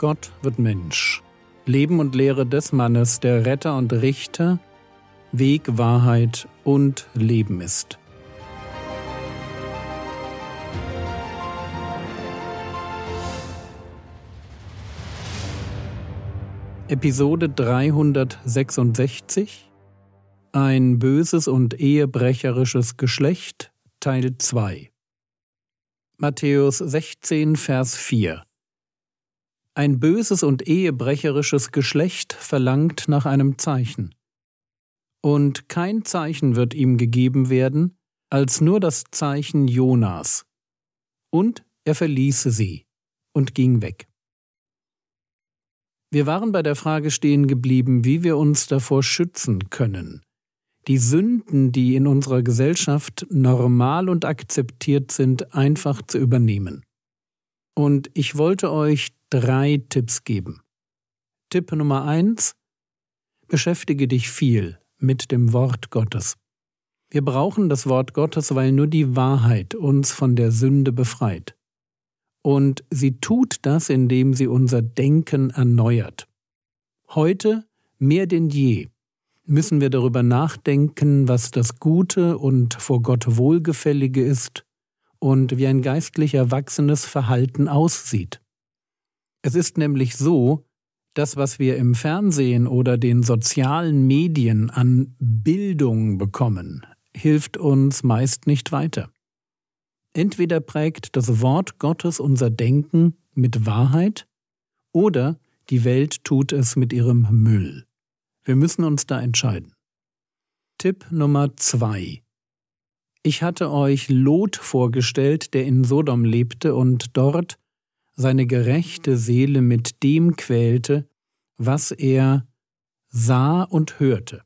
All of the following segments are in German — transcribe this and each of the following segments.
Gott wird Mensch. Leben und Lehre des Mannes, der Retter und Richter, Weg, Wahrheit und Leben ist. Episode 366 Ein böses und ehebrecherisches Geschlecht Teil 2 Matthäus 16 Vers 4 Ein böses und ehebrecherisches Geschlecht verlangt nach einem Zeichen. Und kein Zeichen wird ihm gegeben werden, als nur das Zeichen Jonas. Und er verließe sie und ging weg. Wir waren bei der Frage stehen geblieben, wie wir uns davor schützen können. Die Sünden, die in unserer Gesellschaft normal und akzeptiert sind, einfach zu übernehmen. Und ich wollte euch drei Tipps geben. Tipp Nummer eins: Beschäftige dich viel mit dem Wort Gottes. Wir brauchen das Wort Gottes, weil nur die Wahrheit uns von der Sünde befreit. Und sie tut das, indem sie unser Denken erneuert. Heute mehr denn je müssen wir darüber nachdenken, was das Gute und vor Gott Wohlgefällige ist und wie ein geistlich erwachsenes Verhalten aussieht. Es ist nämlich so, das, was wir im Fernsehen oder den sozialen Medien an Bildung bekommen, hilft uns meist nicht weiter. Entweder prägt das Wort Gottes unser Denken mit Wahrheit oder die Welt tut es mit ihrem Müll. Wir müssen uns da entscheiden. Tipp Nummer zwei. Ich hatte euch Lot vorgestellt, der in Sodom lebte und dort seine gerechte Seele mit dem quälte, was er sah und hörte.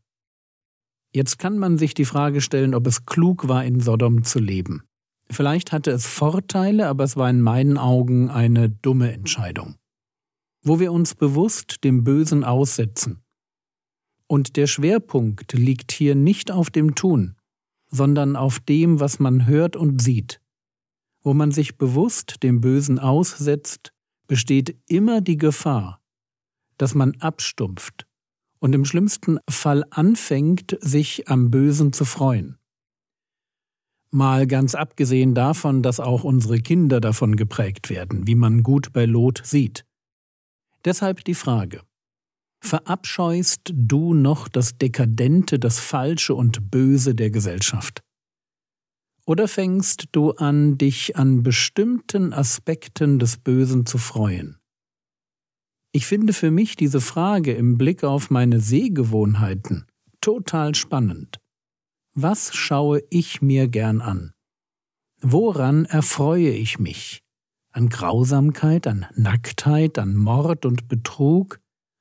Jetzt kann man sich die Frage stellen, ob es klug war, in Sodom zu leben. Vielleicht hatte es Vorteile, aber es war in meinen Augen eine dumme Entscheidung. Wo wir uns bewusst dem Bösen aussetzen. Und der Schwerpunkt liegt hier nicht auf dem Tun, sondern auf dem, was man hört und sieht. Wo man sich bewusst dem Bösen aussetzt, besteht immer die Gefahr, dass man abstumpft und im schlimmsten Fall anfängt, sich am Bösen zu freuen. Mal ganz abgesehen davon, dass auch unsere Kinder davon geprägt werden, wie man gut bei Lot sieht. Deshalb die Frage, verabscheust du noch das Dekadente, das Falsche und Böse der Gesellschaft? Oder fängst du an, dich an bestimmten Aspekten des Bösen zu freuen? Ich finde für mich diese Frage im Blick auf meine Sehgewohnheiten total spannend. Was schaue ich mir gern an? Woran erfreue ich mich? An Grausamkeit, an Nacktheit, an Mord und Betrug,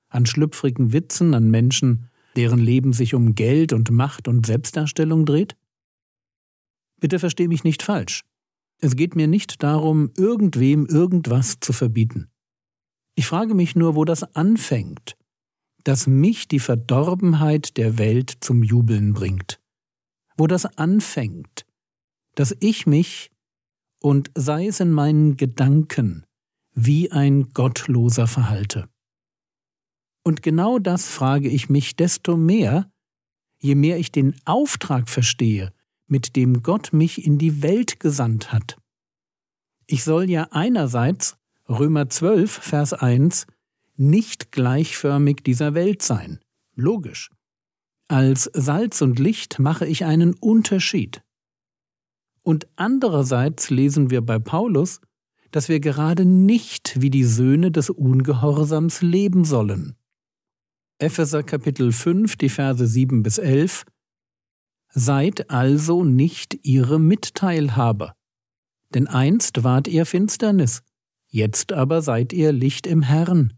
an schlüpfrigen Witzen, an Menschen, deren Leben sich um Geld und Macht und Selbstdarstellung dreht? Bitte versteh mich nicht falsch. Es geht mir nicht darum, irgendwem irgendwas zu verbieten. Ich frage mich nur, wo das anfängt, dass mich die Verdorbenheit der Welt zum Jubeln bringt wo das anfängt, dass ich mich, und sei es in meinen Gedanken, wie ein Gottloser verhalte. Und genau das frage ich mich desto mehr, je mehr ich den Auftrag verstehe, mit dem Gott mich in die Welt gesandt hat. Ich soll ja einerseits, Römer 12, Vers 1, nicht gleichförmig dieser Welt sein. Logisch. Als Salz und Licht mache ich einen Unterschied. Und andererseits lesen wir bei Paulus, dass wir gerade nicht wie die Söhne des Ungehorsams leben sollen. Epheser Kapitel 5, die Verse 7 bis 11 Seid also nicht ihre Mitteilhaber. Denn einst wart ihr Finsternis, jetzt aber seid ihr Licht im Herrn.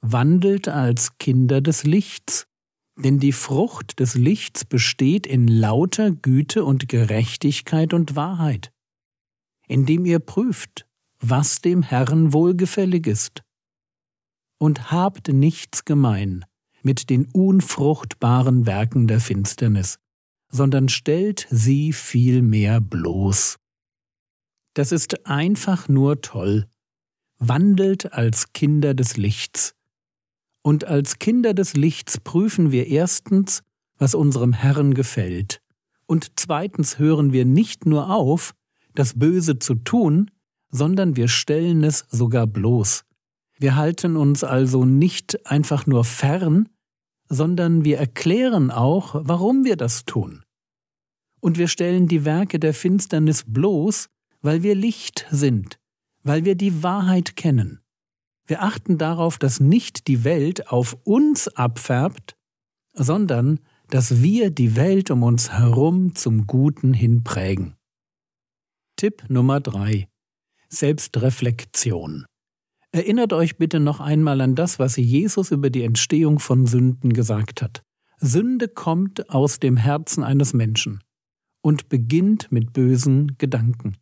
Wandelt als Kinder des Lichts. Denn die Frucht des Lichts besteht in lauter Güte und Gerechtigkeit und Wahrheit, indem ihr prüft, was dem Herrn wohlgefällig ist. Und habt nichts gemein mit den unfruchtbaren Werken der Finsternis, sondern stellt sie vielmehr bloß. Das ist einfach nur toll, wandelt als Kinder des Lichts. Und als Kinder des Lichts prüfen wir erstens, was unserem Herrn gefällt, und zweitens hören wir nicht nur auf, das Böse zu tun, sondern wir stellen es sogar bloß. Wir halten uns also nicht einfach nur fern, sondern wir erklären auch, warum wir das tun. Und wir stellen die Werke der Finsternis bloß, weil wir Licht sind, weil wir die Wahrheit kennen. Wir achten darauf, dass nicht die Welt auf uns abfärbt, sondern dass wir die Welt um uns herum zum Guten hinprägen. Tipp Nummer drei: Selbstreflexion. Erinnert euch bitte noch einmal an das, was Jesus über die Entstehung von Sünden gesagt hat. Sünde kommt aus dem Herzen eines Menschen und beginnt mit bösen Gedanken.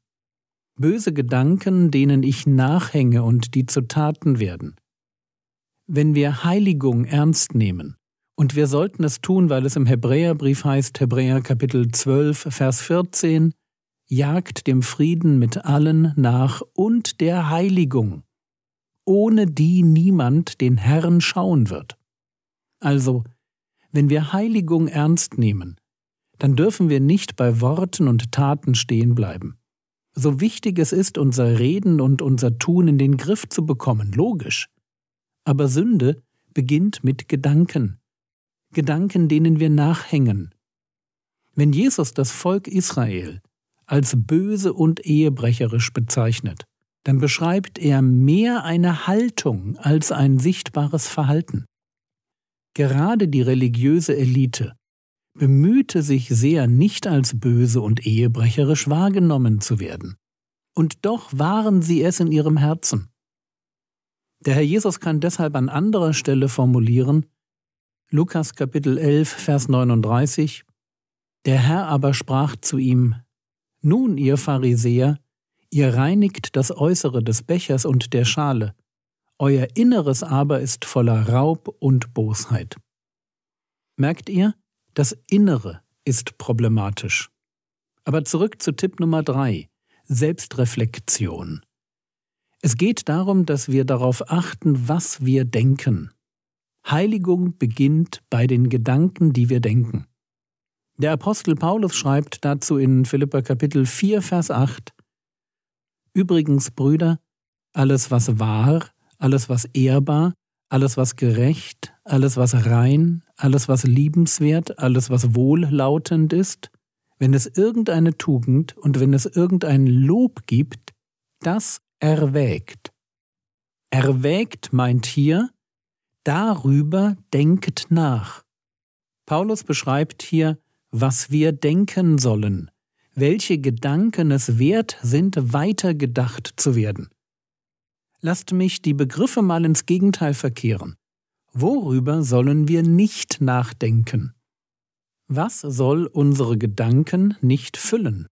Böse Gedanken, denen ich nachhänge und die zu Taten werden. Wenn wir Heiligung ernst nehmen, und wir sollten es tun, weil es im Hebräerbrief heißt, Hebräer Kapitel 12, Vers 14, jagt dem Frieden mit allen nach und der Heiligung, ohne die niemand den Herrn schauen wird. Also, wenn wir Heiligung ernst nehmen, dann dürfen wir nicht bei Worten und Taten stehen bleiben. So wichtig es ist, unser Reden und unser Tun in den Griff zu bekommen, logisch. Aber Sünde beginnt mit Gedanken. Gedanken, denen wir nachhängen. Wenn Jesus das Volk Israel als böse und ehebrecherisch bezeichnet, dann beschreibt er mehr eine Haltung als ein sichtbares Verhalten. Gerade die religiöse Elite bemühte sich sehr, nicht als böse und ehebrecherisch wahrgenommen zu werden. Und doch waren sie es in ihrem Herzen. Der Herr Jesus kann deshalb an anderer Stelle formulieren, Lukas Kapitel 11, Vers 39, Der Herr aber sprach zu ihm, Nun, ihr Pharisäer, Ihr reinigt das Äußere des Bechers und der Schale, euer Inneres aber ist voller Raub und Bosheit. Merkt ihr, das Innere ist problematisch. Aber zurück zu Tipp Nummer drei: Selbstreflexion. Es geht darum, dass wir darauf achten, was wir denken. Heiligung beginnt bei den Gedanken, die wir denken. Der Apostel Paulus schreibt dazu in Philippa Kapitel 4, Vers 8, Übrigens, Brüder, alles was wahr, alles was ehrbar, alles was gerecht, alles was rein, alles was liebenswert, alles was wohllautend ist, wenn es irgendeine Tugend und wenn es irgendein Lob gibt, das erwägt. Erwägt meint hier, darüber denkt nach. Paulus beschreibt hier, was wir denken sollen, welche Gedanken es wert sind, weitergedacht zu werden. Lasst mich die Begriffe mal ins Gegenteil verkehren. Worüber sollen wir nicht nachdenken? Was soll unsere Gedanken nicht füllen?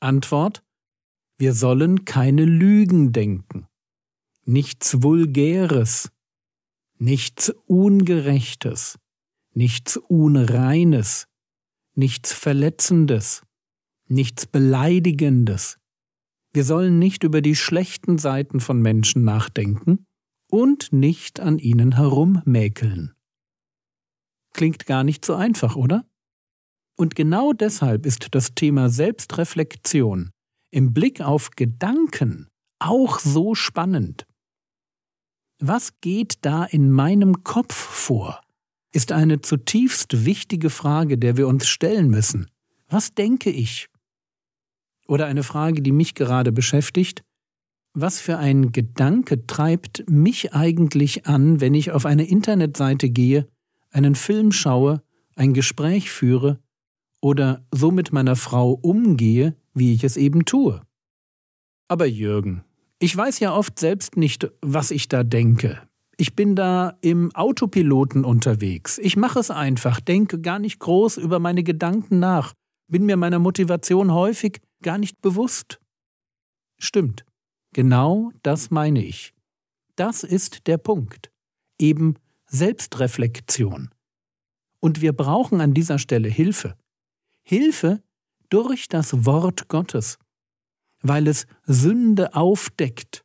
Antwort Wir sollen keine Lügen denken, nichts Vulgäres, nichts Ungerechtes, nichts Unreines, nichts Verletzendes, nichts Beleidigendes. Wir sollen nicht über die schlechten Seiten von Menschen nachdenken und nicht an ihnen herummäkeln. Klingt gar nicht so einfach, oder? Und genau deshalb ist das Thema Selbstreflexion im Blick auf Gedanken auch so spannend. Was geht da in meinem Kopf vor? ist eine zutiefst wichtige Frage, der wir uns stellen müssen. Was denke ich? Oder eine Frage, die mich gerade beschäftigt. Was für ein Gedanke treibt mich eigentlich an, wenn ich auf eine Internetseite gehe, einen Film schaue, ein Gespräch führe oder so mit meiner Frau umgehe, wie ich es eben tue? Aber Jürgen, ich weiß ja oft selbst nicht, was ich da denke. Ich bin da im Autopiloten unterwegs. Ich mache es einfach, denke gar nicht groß über meine Gedanken nach, bin mir meiner Motivation häufig gar nicht bewusst. Stimmt, genau das meine ich. Das ist der Punkt. Eben Selbstreflexion. Und wir brauchen an dieser Stelle Hilfe. Hilfe durch das Wort Gottes, weil es Sünde aufdeckt.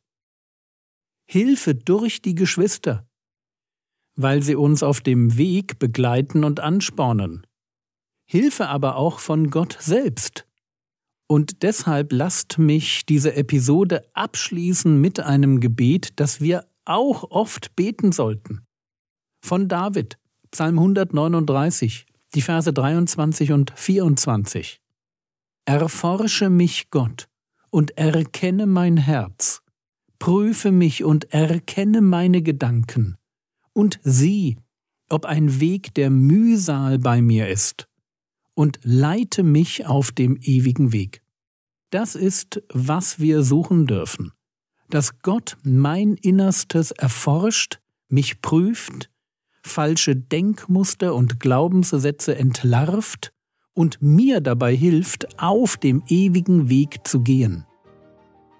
Hilfe durch die Geschwister, weil sie uns auf dem Weg begleiten und anspornen. Hilfe aber auch von Gott selbst. Und deshalb lasst mich diese Episode abschließen mit einem Gebet, das wir auch oft beten sollten. Von David, Psalm 139, die Verse 23 und 24. Erforsche mich, Gott, und erkenne mein Herz, prüfe mich und erkenne meine Gedanken, und sieh, ob ein Weg der Mühsal bei mir ist, und leite mich auf dem ewigen Weg. Das ist, was wir suchen dürfen, dass Gott mein Innerstes erforscht, mich prüft, falsche Denkmuster und Glaubenssätze entlarvt und mir dabei hilft, auf dem ewigen Weg zu gehen.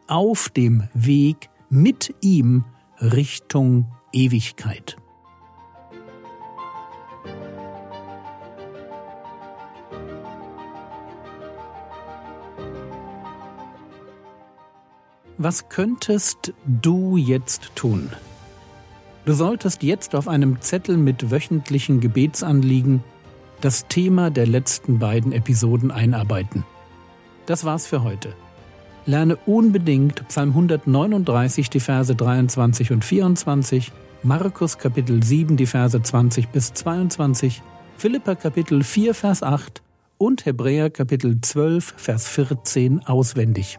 Auf dem Weg mit ihm Richtung Ewigkeit. Was könntest du jetzt tun? Du solltest jetzt auf einem Zettel mit wöchentlichen Gebetsanliegen das Thema der letzten beiden Episoden einarbeiten. Das war's für heute. Lerne unbedingt Psalm 139, die Verse 23 und 24, Markus Kapitel 7, die Verse 20 bis 22, Philippa Kapitel 4, Vers 8 und Hebräer Kapitel 12, Vers 14 auswendig.